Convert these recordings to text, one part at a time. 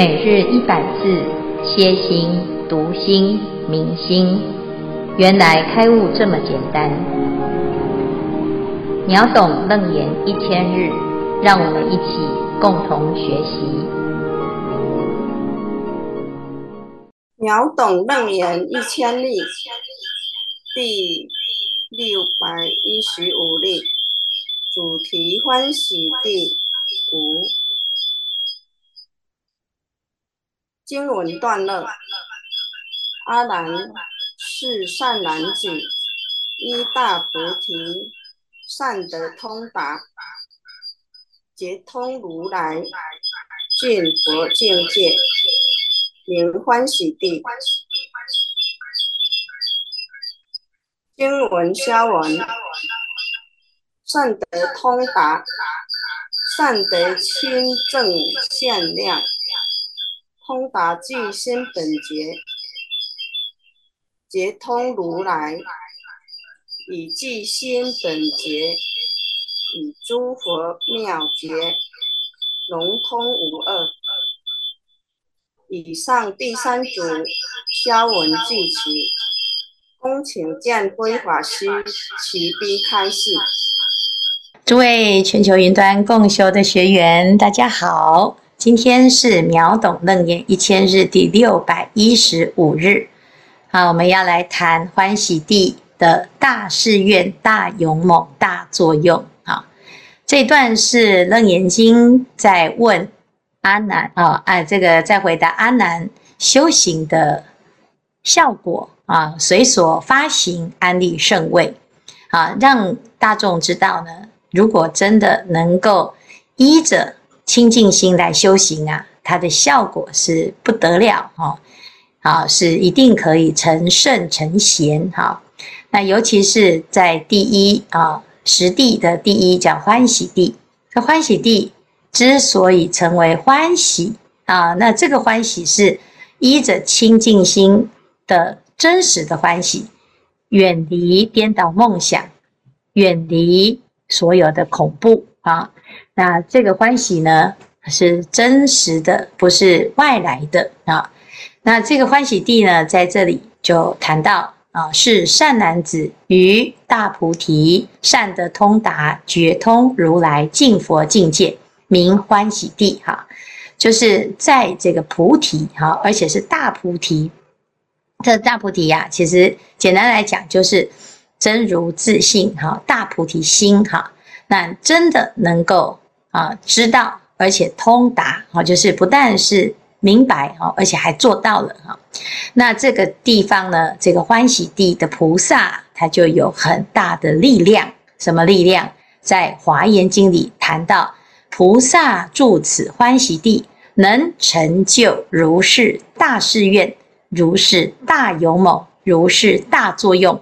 每日一百字，歇心、读心、明心，原来开悟这么简单。秒懂楞严一千日，让我们一起共同学习。秒懂楞严一千例，第六百一十五例，主题欢喜地五。经文段落：阿难，是善男子，依大菩提，善得通达，觉通如来净佛境界，名欢喜地。经文消文：善得通达，善得清净限量。通达具心本觉，觉通如来，以具心本觉，与诸佛妙觉，融通无二。以上第三组消文句起，恭请见辉法师齐悲开示。诸位全球云端共修的学员，大家好。今天是秒懂楞严一千日第六百一十五日，好，我们要来谈欢喜地的大誓愿、大勇猛、大作用。啊，这段是楞严经在问阿难啊，哎，这个在回答阿难修行的效果啊，随所发行安立圣位啊，让大众知道呢，如果真的能够依着。清净心来修行啊，它的效果是不得了哦，啊，是一定可以成圣成贤哈。那尤其是在第一啊十地的第一叫欢喜地，这欢喜地之所以成为欢喜啊，那这个欢喜是依着清净心的真实的欢喜，远离颠倒梦想，远离所有的恐怖啊。那这个欢喜呢，是真实的，不是外来的啊。那这个欢喜地呢，在这里就谈到啊，是善男子于大菩提，善得通达，觉通如来净佛境界，名欢喜地哈。就是在这个菩提哈，而且是大菩提。这大菩提呀，其实简单来讲，就是真如自性哈，大菩提心哈。那真的能够。啊，知道而且通达，啊，就是不但是明白，啊，而且还做到了，哈。那这个地方呢，这个欢喜地的菩萨，他就有很大的力量。什么力量？在《华严经》里谈到，菩萨住此欢喜地，能成就如是大誓愿，如是大勇猛，如是大作用。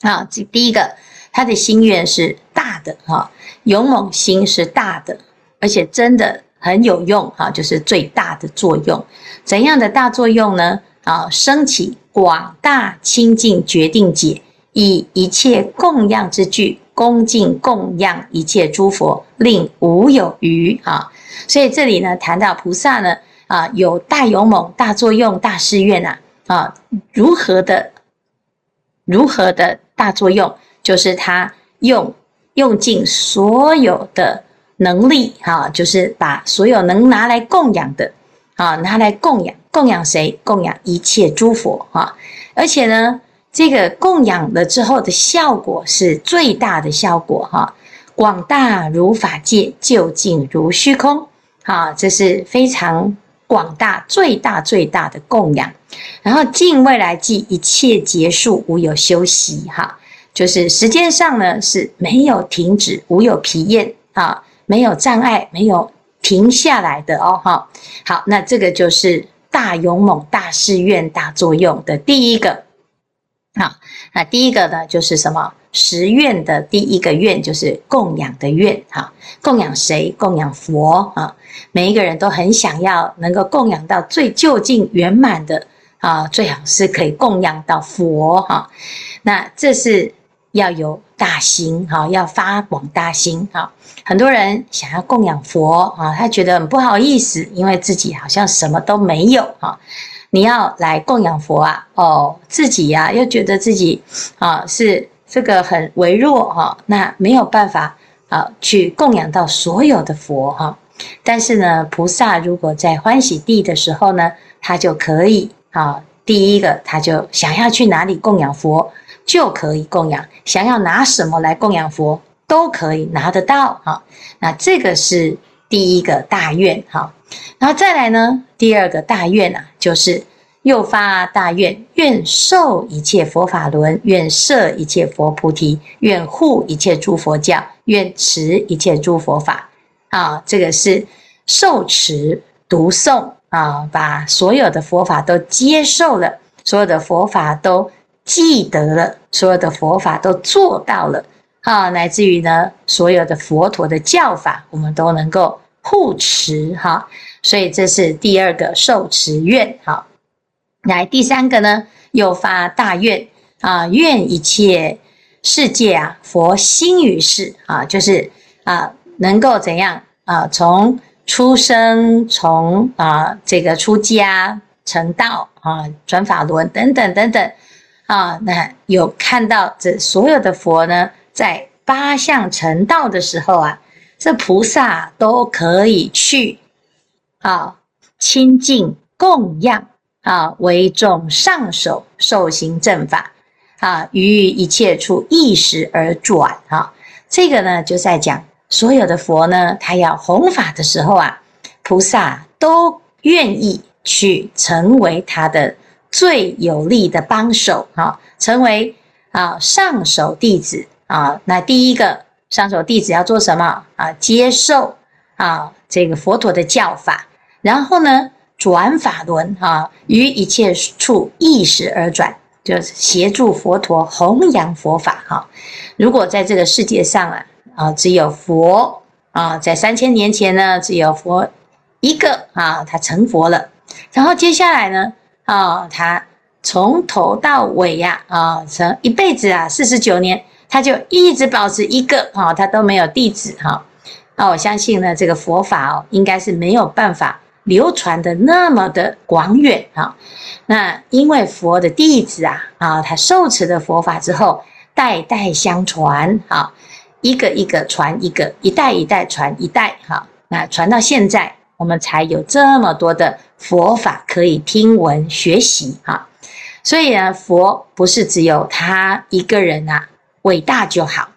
啊，这第一个，他的心愿是的，哈。勇猛心是大的，而且真的很有用哈，就是最大的作用。怎样的大作用呢？啊，升起广大清净决定解，以一切供养之具，恭敬供养一切诸佛，令无有余啊。所以这里呢，谈到菩萨呢，啊，有大勇猛、大作用、大誓愿呐，啊，如何的，如何的大作用，就是他用。用尽所有的能力，哈，就是把所有能拿来供养的，啊，拿来供养，供养谁？供养一切诸佛，哈。而且呢，这个供养了之后的效果是最大的效果，哈。广大如法界，究竟如虚空，啊，这是非常广大、最大、最大的供养。然后尽未来际，一切结束，无有休息，哈。就是时间上呢是没有停止，无有疲厌啊，没有障碍，没有停下来的哦，哈。好，那这个就是大勇猛、大誓愿、大作用的第一个。好，那第一个呢就是什么？十愿的第一个愿就是供养的愿，哈。供养谁？供养佛啊。每一个人都很想要能够供养到最究竟圆满的啊，最好是可以供养到佛哈。那这是。要有大心哈，要发广大心哈。很多人想要供养佛啊，他觉得很不好意思，因为自己好像什么都没有哈。你要来供养佛啊，哦，自己呀又觉得自己啊是这个很微弱哈，那没有办法啊去供养到所有的佛哈。但是呢，菩萨如果在欢喜地的时候呢，他就可以啊，第一个他就想要去哪里供养佛。就可以供养，想要拿什么来供养佛，都可以拿得到哈。那这个是第一个大愿哈。然后再来呢，第二个大愿啊，就是又发大愿，愿受一切佛法轮，愿摄一切佛菩提，愿护一切诸佛教，愿持一切诸佛法啊。这个是受持读诵啊，把所有的佛法都接受了，所有的佛法都。记得了，所有的佛法都做到了，啊，乃至于呢，所有的佛陀的教法，我们都能够护持，哈，所以这是第二个受持愿，好，来第三个呢，又发大愿啊，愿一切世界啊，佛兴于世啊，就是啊，能够怎样啊，从出生，从啊这个出家成道啊，转法轮等等等等。啊，那有看到这所有的佛呢，在八相成道的时候啊，这菩萨都可以去啊亲近供养啊，为众上首受行正法啊，于一切处一时而转啊。这个呢，就在讲所有的佛呢，他要弘法的时候啊，菩萨都愿意去成为他的。最有力的帮手啊，成为啊上首弟子啊。那第一个上首弟子要做什么啊？接受啊这个佛陀的教法，然后呢转法轮啊，于一切处意识而转，就是协助佛陀弘扬佛法哈。如果在这个世界上啊啊只有佛啊，在三千年前呢只有佛一个啊，他成佛了，然后接下来呢？啊、他从头到尾呀，啊，成一辈子啊，四十九年，他就一直保持一个，啊、他都没有弟子，哈、哦。那我相信呢，这个佛法哦，应该是没有办法流传的那么的广远，哈、哦。那因为佛的弟子啊，啊，他受持的佛法之后，代代相传，哈、哦，一个一个传一个，一代一代传一代，哈、哦。那传到现在。我们才有这么多的佛法可以听闻学习哈，所以呢，佛不是只有他一个人啊伟大就好，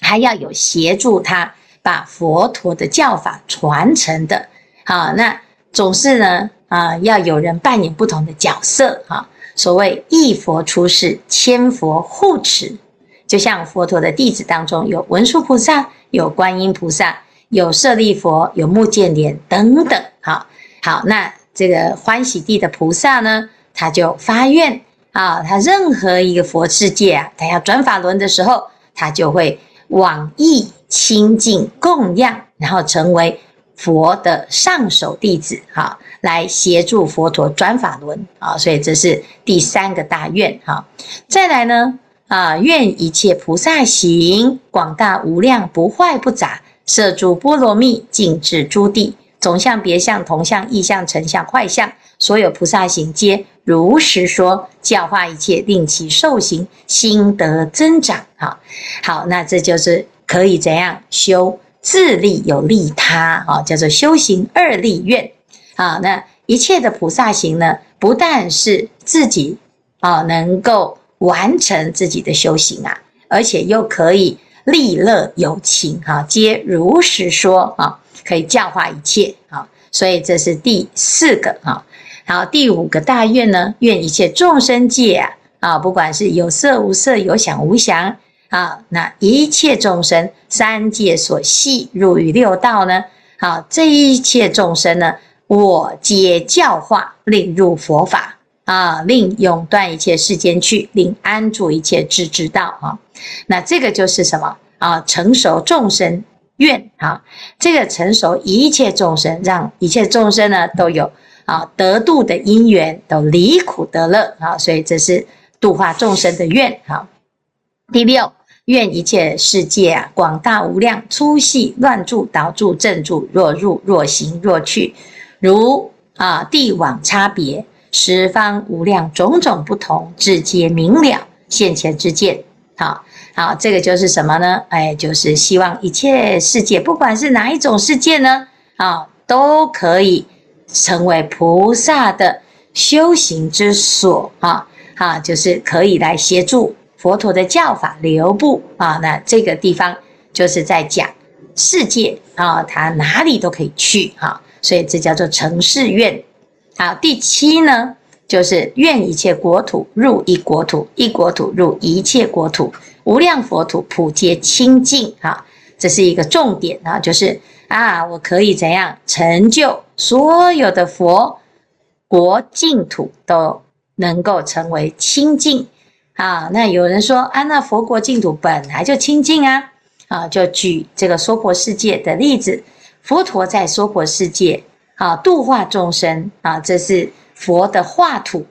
还要有协助他把佛陀的教法传承的。好，那总是呢啊，要有人扮演不同的角色哈。所谓一佛出世，千佛护持，就像佛陀的弟子当中有文殊菩萨，有观音菩萨。有舍利佛，有目犍连等等，好，好，那这个欢喜地的菩萨呢，他就发愿啊，他任何一个佛世界啊，他要转法轮的时候，他就会往诣亲近供养，然后成为佛的上首弟子，哈，来协助佛陀转法轮啊，所以这是第三个大愿，哈，再来呢，啊，愿一切菩萨行广大无量，不坏不杂。摄诸波罗蜜，尽至诸地，总相、别相、同相、异相、成相、坏相，所有菩萨行皆如实说，教化一切，令其受行，心得增长。好，好，那这就是可以怎样修自利有利他啊，叫做修行二利愿。啊，那一切的菩萨行呢，不但是自己啊能够完成自己的修行啊，而且又可以。利乐有情，哈，皆如实说，哈，可以教化一切，哈，所以这是第四个，哈，好，第五个大愿呢，愿一切众生界啊，啊，不管是有色无色，有想无想，啊，那一切众生，三界所系入于六道呢，好，这一切众生呢，我皆教化，令入佛法。啊，令永断一切世间趣，令安住一切智之道啊。那这个就是什么啊？成熟众生愿啊，这个成熟一切众生，让一切众生呢都有啊得度的因缘，都离苦得乐啊。所以这是度化众生的愿啊。第六愿一切世界啊，广大无量，粗细乱住、导住、正住，若入若行若去，如啊地网差别，十方无量种种不同，智皆明了现前之见。好，好，这个就是什么呢？哎，就是希望一切世界，不管是哪一种世界呢，啊，都可以成为菩萨的修行之所啊，啊，就是可以来协助。佛陀的教法留步啊，那这个地方就是在讲世界啊，他哪里都可以去哈，所以这叫做成世愿。好，第七呢，就是愿一切国土入一国土，一国土入一切国土，无量佛土普皆清净哈，这是一个重点啊，就是啊，我可以怎样成就所有的佛国净土都能够成为清净。啊，那有人说啊，那佛国净土本来就清净啊，啊，就举这个娑婆世界的例子，佛陀在娑婆世界啊度化众生啊，这是佛的化土。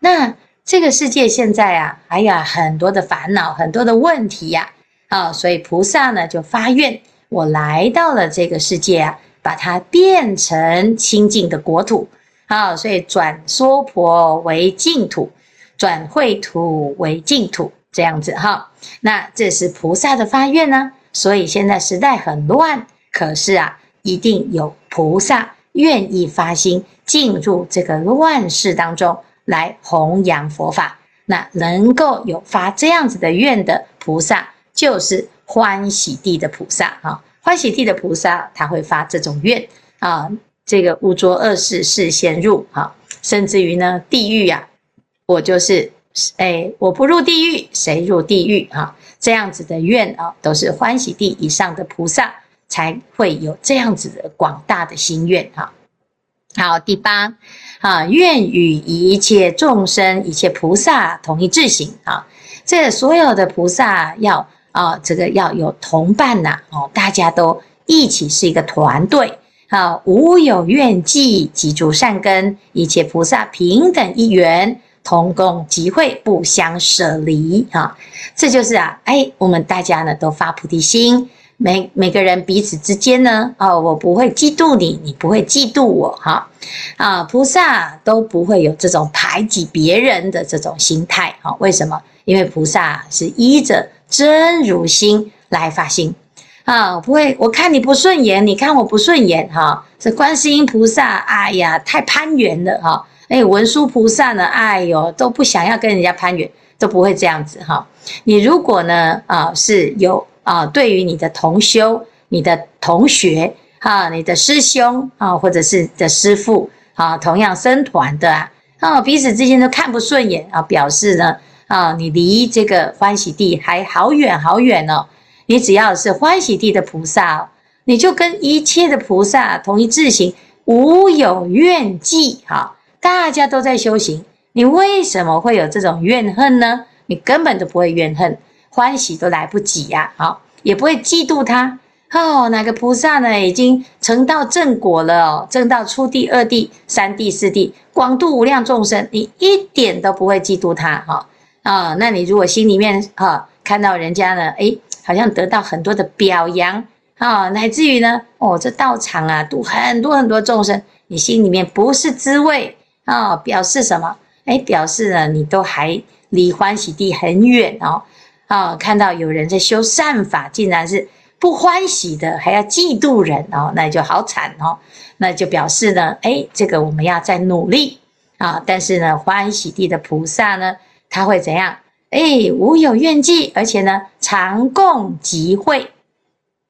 那这个世界现在啊，哎呀很多的烦恼，很多的问题呀，啊，所以菩萨呢就发愿，我来到了这个世界啊，把它变成清净的国土，啊，所以转娑婆为净土。转秽土为净土，这样子哈，那这是菩萨的发愿呢。所以现在时代很乱，可是啊，一定有菩萨愿意发心进入这个乱世当中来弘扬佛法。那能够有发这样子的愿的菩萨，就是欢喜地的菩萨啊。欢喜地的菩萨他会发这种愿啊，这个无着恶世事先入啊，甚至于呢地狱呀。我就是，哎，我不入地狱，谁入地狱？啊，这样子的愿啊，都是欢喜地以上的菩萨才会有这样子的广大的心愿。哈，好，第八啊，愿与一切众生、一切菩萨同一志行。啊，这所有的菩萨要啊，这个要有同伴呐，哦，大家都一起是一个团队。啊，无有怨嫉，积诸善根，一切菩萨平等一缘。同共集会，不相舍离啊！这就是啊，哎，我们大家呢都发菩提心，每每个人彼此之间呢，哦，我不会嫉妒你，你不会嫉妒我，哈啊！菩萨都不会有这种排挤别人的这种心态，哈？为什么？因为菩萨是依着真如心来发心啊，不会，我看你不顺眼，你看我不顺眼，哈？这观世音菩萨，哎呀，太攀缘了，哈！哎，文殊菩萨呢？哎呦，都不想要跟人家攀缘，都不会这样子哈。你如果呢，啊，是有啊，对于你的同修、你的同学哈，你的师兄啊，或者是的师父啊，同样生团的啊，彼此之间都看不顺眼啊，表示呢，啊，你离这个欢喜地还好远好远哦。你只要是欢喜地的菩萨，你就跟一切的菩萨同一志行，无有怨嫉哈。大家都在修行，你为什么会有这种怨恨呢？你根本都不会怨恨，欢喜都来不及呀！好，也不会嫉妒他哦。哪个菩萨呢？已经成道正果了哦，正到初地、二地、三地、四地，广度无量众生，你一点都不会嫉妒他哈啊！那你如果心里面哈看到人家呢，诶，好像得到很多的表扬啊，乃至于呢，哦，这道场啊，度很多很多众生，你心里面不是滋味。啊、哦，表示什么？哎，表示呢，你都还离欢喜地很远哦。啊、哦，看到有人在修善法，竟然是不欢喜的，还要嫉妒人哦，那就好惨哦。那就表示呢，哎，这个我们要再努力啊、但是呢，欢喜地的菩萨呢，他会怎样？哎，无有怨嫉，而且呢，常共集会，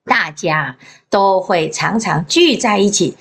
大家都会常常聚在一起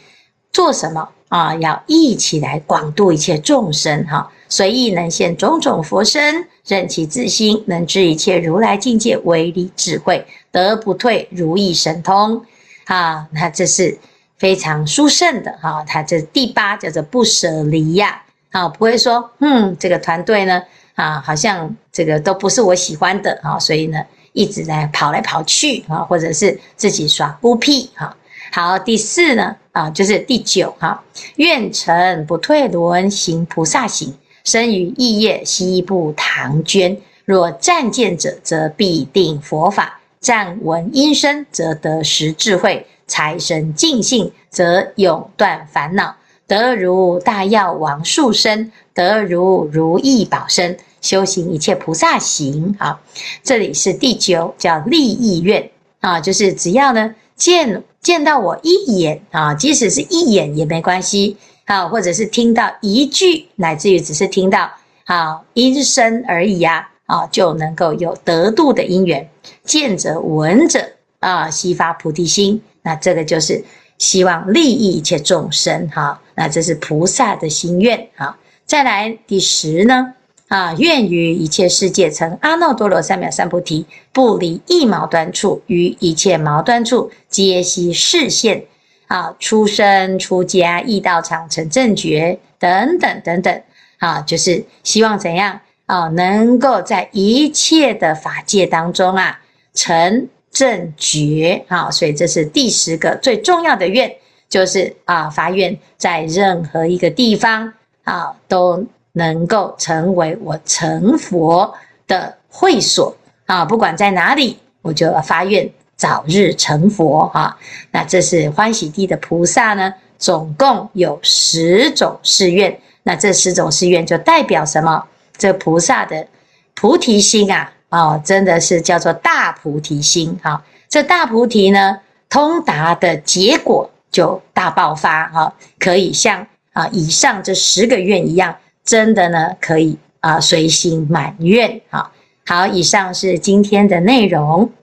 做什么？啊，要一起来广度一切众生哈，随意能现种种佛身，任其自心，能知一切如来境界唯理智慧，得不退如意神通。啊，那这是非常殊胜的哈。他这第八叫做不舍离呀，啊，不会说，嗯，这个团队呢，啊，好像这个都不是我喜欢的啊，所以呢，一直在跑来跑去啊，或者是自己耍孤僻哈。好，第四呢，啊，就是第九哈，愿成不退轮，行菩萨行，生于异业，悉不唐捐，若暂见者，则必定佛法；暂闻音声，则得实智慧；财生尽性，则永断烦恼。得如大药王树身，得如如意宝身。修行一切菩萨行。啊，这里是第九，叫立意愿啊，就是只要呢见见到我一眼啊，即使是一眼也没关系啊，或者是听到一句，乃至于只是听到啊音声而已啊，啊就能够有得度的因缘。见者闻者啊，悉发菩提心，那这个就是希望利益一切众生哈、那这是菩萨的心愿啊。再来第十呢？啊，愿于一切世界成阿耨多罗三藐三菩提，不离一毛端处，于一切毛端处皆悉示现。啊，出生出家易道场成正觉等等等等。啊，就是希望怎样啊，能够在一切的法界当中啊成正觉。啊，所以这是第十个最重要的愿，就是啊发愿在任何一个地方啊都。能够成为我成佛的会所啊！不管在哪里，我就要发愿早日成佛啊！那这是欢喜地的菩萨呢，总共有十种誓愿。那这十种誓愿就代表什么？这菩萨的菩提心啊，哦，真的是叫做大菩提心啊！这大菩提呢，通达的结果就大爆发哈，可以像啊以上这十个愿一样。真的呢，可以啊，随心满愿啊。好，以上是今天的内容。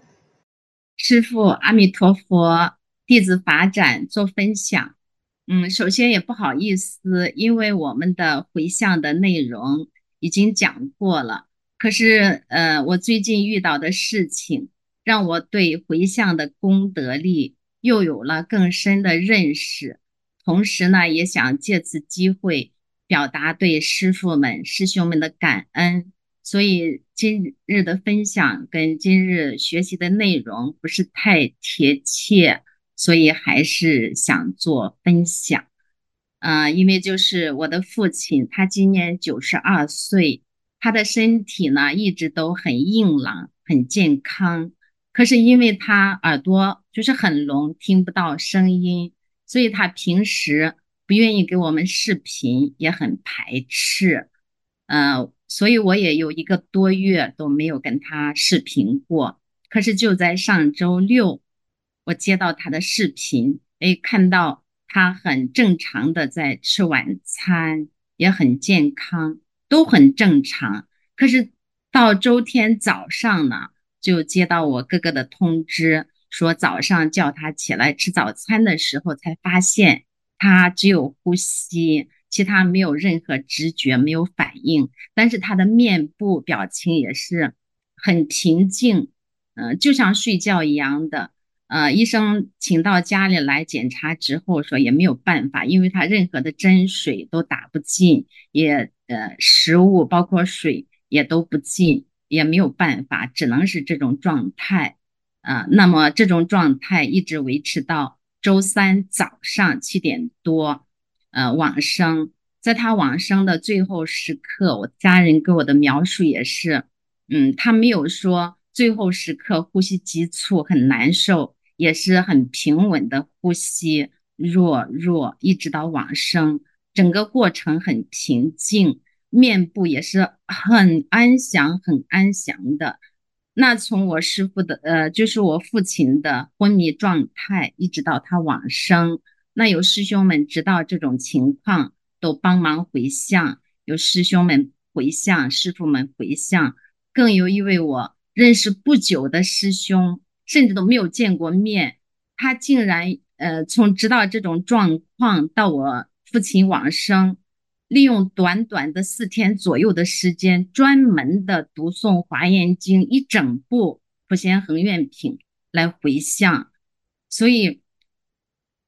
师父，阿弥陀佛，弟子法展做分享。嗯，首先也不好意思，因为我们的回向的内容已经讲过了。可是，呃，我最近遇到的事情，让我对回向的功德力又有了更深的认识。同时呢，也想借此机会。表达对师傅们、师兄们的感恩，所以今日的分享跟今日学习的内容不是太贴切，所以还是想做分享。呃，因为就是我的父亲，他今年九十二岁，他的身体呢一直都很硬朗、很健康，可是因为他耳朵就是很聋，听不到声音，所以他平时。不愿意给我们视频，也很排斥，嗯、呃，所以我也有一个多月都没有跟他视频过。可是就在上周六，我接到他的视频，哎，看到他很正常的在吃晚餐，也很健康，都很正常。可是到周天早上呢，就接到我哥哥的通知，说早上叫他起来吃早餐的时候，才发现。他只有呼吸，其他没有任何知觉，没有反应。但是他的面部表情也是很平静，嗯、呃，就像睡觉一样的。呃，医生请到家里来检查之后说也没有办法，因为他任何的针水都打不进，也呃食物包括水也都不进，也没有办法，只能是这种状态。呃，那么这种状态一直维持到。周三早上七点多，呃，往生，在他往生的最后时刻，我家人给我的描述也是，嗯，他没有说最后时刻呼吸急促很难受，也是很平稳的呼吸，弱弱一直到往生，整个过程很平静，面部也是很安详很安详的。那从我师父的，呃，就是我父亲的昏迷状态，一直到他往生，那有师兄们知道这种情况，都帮忙回向，有师兄们回向，师傅们回向，更有一位我认识不久的师兄，甚至都没有见过面，他竟然，呃，从知道这种状况到我父亲往生。利用短短的四天左右的时间，专门的读诵《华严经》一整部《普贤恒愿品》来回向，所以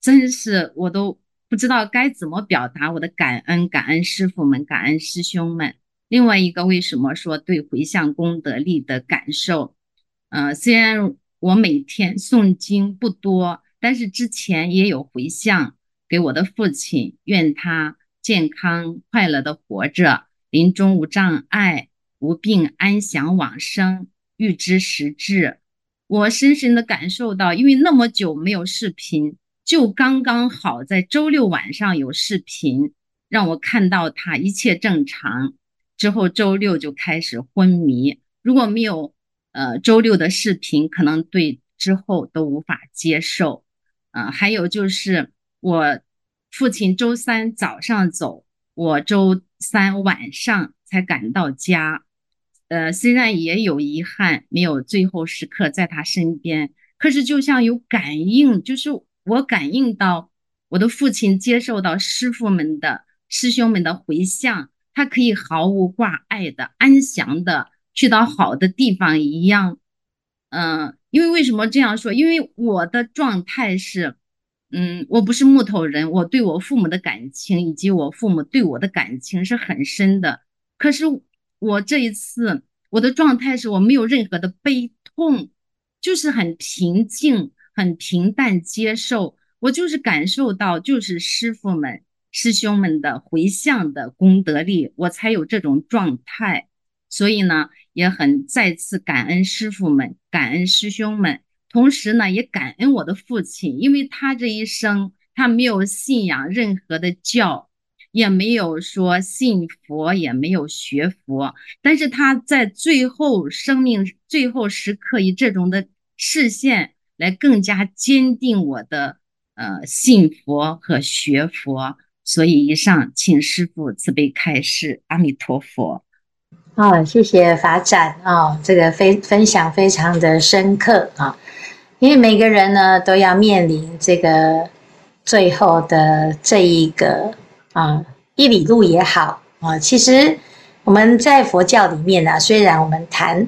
真是我都不知道该怎么表达我的感恩，感恩师傅们，感恩师兄们。另外一个，为什么说对回向功德力的感受？呃，虽然我每天诵经不多，但是之前也有回向给我的父亲，愿他。健康快乐的活着，临终无障碍，无病安详往生，预知时至。我深深的感受到，因为那么久没有视频，就刚刚好在周六晚上有视频，让我看到他一切正常。之后周六就开始昏迷，如果没有呃周六的视频，可能对之后都无法接受。呃，还有就是我父亲周三早上走，我周三晚上才赶到家。呃，虽然也有遗憾，没有最后时刻在他身边，可是就像有感应，就是我感应到我的父亲接受到师傅们的师兄们的回向，他可以毫无挂碍的安详的去到好的地方一样，嗯、因为为什么这样说？因为我的状态是，嗯，我不是木头人，我对我父母的感情以及我父母对我的感情是很深的。可是我这一次我的状态是我没有任何的悲痛，就是很平静、很平淡接受。我就是感受到，就是师傅们、师兄们的回向的功德力，我才有这种状态。所以呢。也很再次感恩师傅们，感恩师兄们，同时呢，也感恩我的父亲，因为他这一生他没有信仰任何的教，也没有说信佛，也没有学佛，但是他在最后生命最后时刻以这种的视线来更加坚定我的呃信佛和学佛。所以以上，请师父慈悲开示，阿弥陀佛。哦，谢谢法展哦，这个非分享非常的深刻啊，因为每个人呢都要面临这个最后的这一个啊一里路也好啊，其实我们在佛教里面呢，虽然我们谈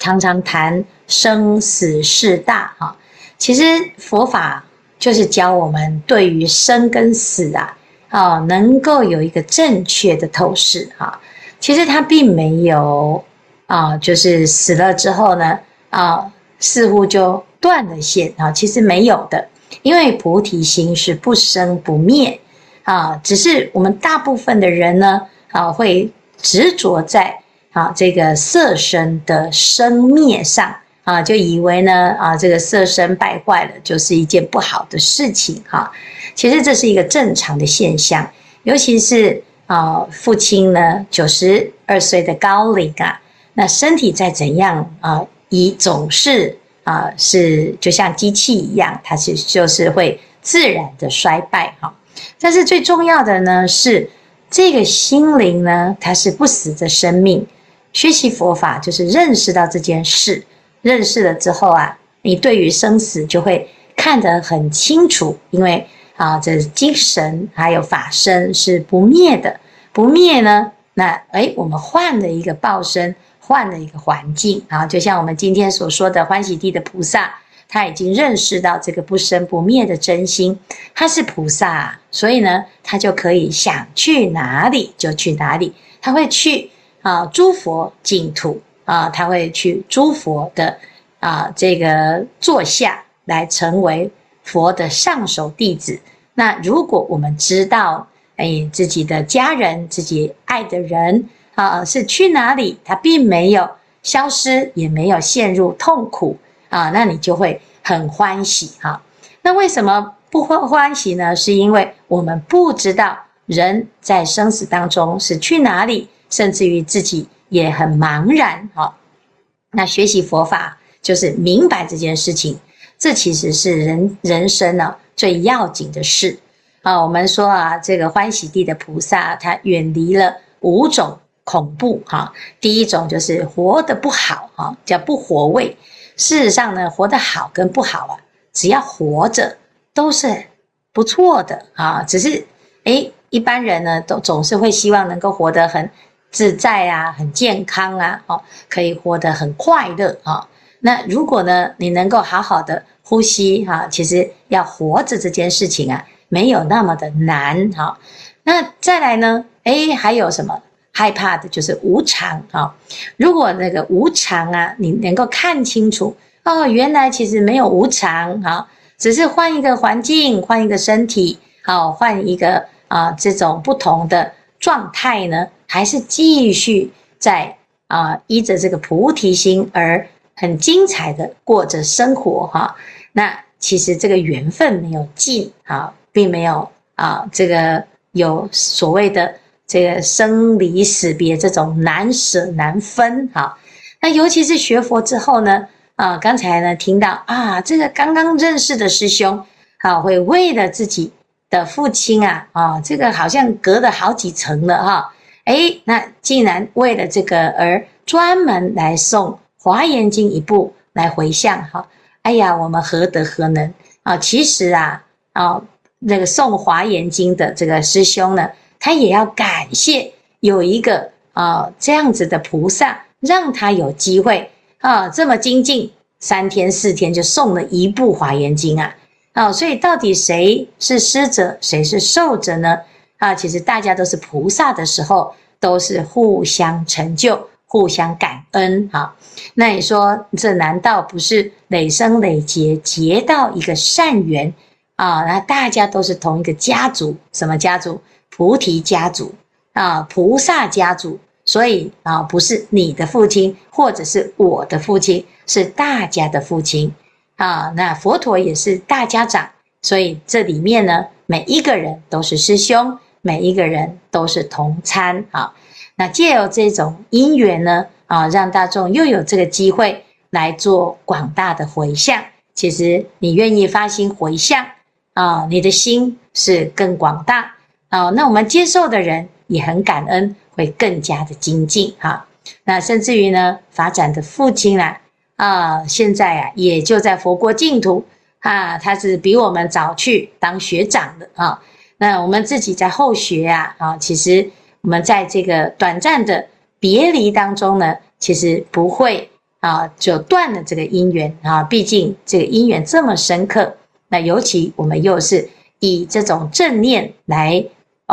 常常谈生死事大啊，其实佛法就是教我们对于生跟死啊，啊能够有一个正确的透视啊。其实他并没有啊，就是死了之后呢，啊，似乎就断了线啊。其实没有的，因为菩提心是不生不灭啊。只是我们大部分的人呢，啊，会执着在啊这个色身的生灭上啊，就以为呢啊这个色身败坏了就是一件不好的事情哈。其实这是一个正常的现象，尤其是。啊，父亲呢，九十二岁的高龄啊，那身体再怎样啊，已总是啊，是就像机器一样，它是就是会自然的衰败哈。但是最重要的呢，是这个心灵呢，它是不死的生命。学习佛法就是认识到这件事，认识了之后啊，你对于生死就会看得很清楚，因为啊，这精神还有法身是不灭的。不灭呢？那诶，我们换了一个报身，换了一个环境啊，就像我们今天所说的欢喜地的菩萨，他已经认识到这个不生不灭的真心，他是菩萨，所以呢，他就可以想去哪里就去哪里，他会去啊诸佛净土啊，他会去诸佛的啊这个座下来成为佛的上首弟子。那如果我们知道，哎，自己的家人，自己爱的人啊，是去哪里？他并没有消失，也没有陷入痛苦啊，那你就会很欢喜哈、那为什么不欢欢喜呢？是因为我们不知道人在生死当中是去哪里，甚至于自己也很茫然哈、那学习佛法就是明白这件事情，这其实是人人生呢最要紧的事。啊，我们说啊，这个欢喜地的菩萨，他远离了五种恐怖哈。第一种就是活得不好哈，叫不活位。事实上呢，活得好跟不好啊，只要活着都是不错的啊。只是诶，一般人呢，都总是会希望能够活得很自在啊，很健康啊，哦，可以活得很快乐啊。那如果呢，你能够好好的呼吸哈，其实要活着这件事情啊。没有那么的难哈，那再来呢？诶，还有什么害怕的？就是无常啊。如果那个无常啊，你能够看清楚哦，原来其实没有无常啊，只是换一个环境，换一个身体，好，换一个啊这种不同的状态呢，还是继续在啊，依着这个菩提心而很精彩的过着生活哈。那其实这个缘分没有尽啊，并没有啊，这个有所谓的这个生离死别这种难舍难分哈。那尤其是学佛之后呢，啊，刚才呢听到啊，这个刚刚认识的师兄，啊，会为了自己的父亲啊，啊，这个好像隔了好几层了哈，哎，那竟然为了这个而专门来送《华严经》一部来回向哈，哎呀，我们何德何能啊？其实啊，啊，那个送《华严经》的这个师兄呢，他也要感谢有一个啊这样子的菩萨。让他有机会啊，这么精进，三天四天就诵了一部华严经啊，啊，所以到底谁是施者，谁是受者呢？啊，其实大家都是菩萨的时候，都是互相成就、互相感恩啊。那你说，这难道不是累生累劫结到一个善缘啊？那大家都是同一个家族，什么家族？菩提家族啊，菩萨家族。所以啊，不是你的父亲，或者是我的父亲，是大家的父亲啊。那佛陀也是大家长，所以这里面呢，每一个人都是师兄，每一个人都是同参啊。那借由这种因缘呢，啊，让大众又有这个机会来做广大的回向。其实你愿意发心回向啊，你的心是更广大啊。那我们接受的人也很感恩。会更加的精进哈，那甚至于呢，法展的父亲啊，啊，现在啊，也就在佛国净土啊，他是比我们早去当学长的啊。那我们自己在后学啊，啊，其实我们在这个短暂的别离当中呢，其实不会啊，就断了这个因缘啊。毕竟这个因缘这么深刻，那尤其我们又是以这种正念来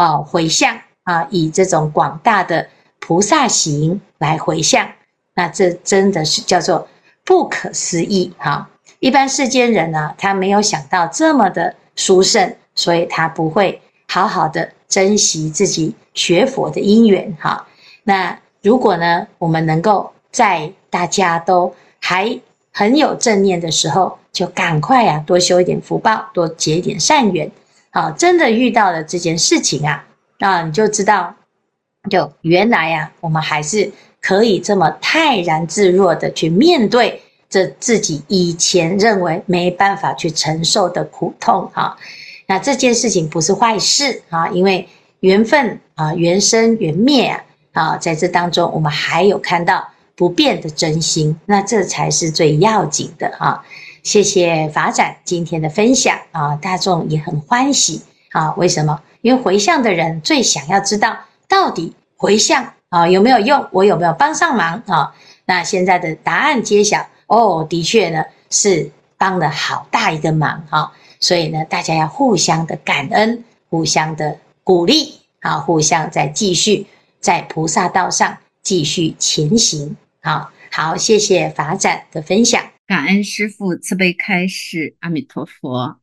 啊回向。啊，以这种广大的菩萨行来回向，那这真的是叫做不可思议哈！一般世间人呢，他没有想到这么的殊胜，所以他不会好好的珍惜自己学佛的因缘哈。那如果呢，我们能够在大家都还很有正念的时候，就赶快啊，多修一点福报，多结一点善缘，好，真的遇到了这件事情啊。那你就知道，就原来呀、啊，我们还是可以这么泰然自若的去面对这自己以前认为没办法去承受的苦痛啊。那这件事情不是坏事啊，因为缘分啊，缘生缘灭啊，啊，在这当中我们还有看到不变的真心，那这才是最要紧的啊。谢谢法展今天的分享啊，大众也很欢喜啊。为什么？因为回向的人最想要知道，到底回向啊有没有用？我有没有帮上忙啊？那现在的答案揭晓哦，的确呢是帮了好大一个忙哈。所以呢，大家要互相的感恩，互相的鼓励啊，互相再继续在菩萨道上继续前行。啊，好，谢谢法展的分享，感恩师父慈悲开示，阿弥陀佛。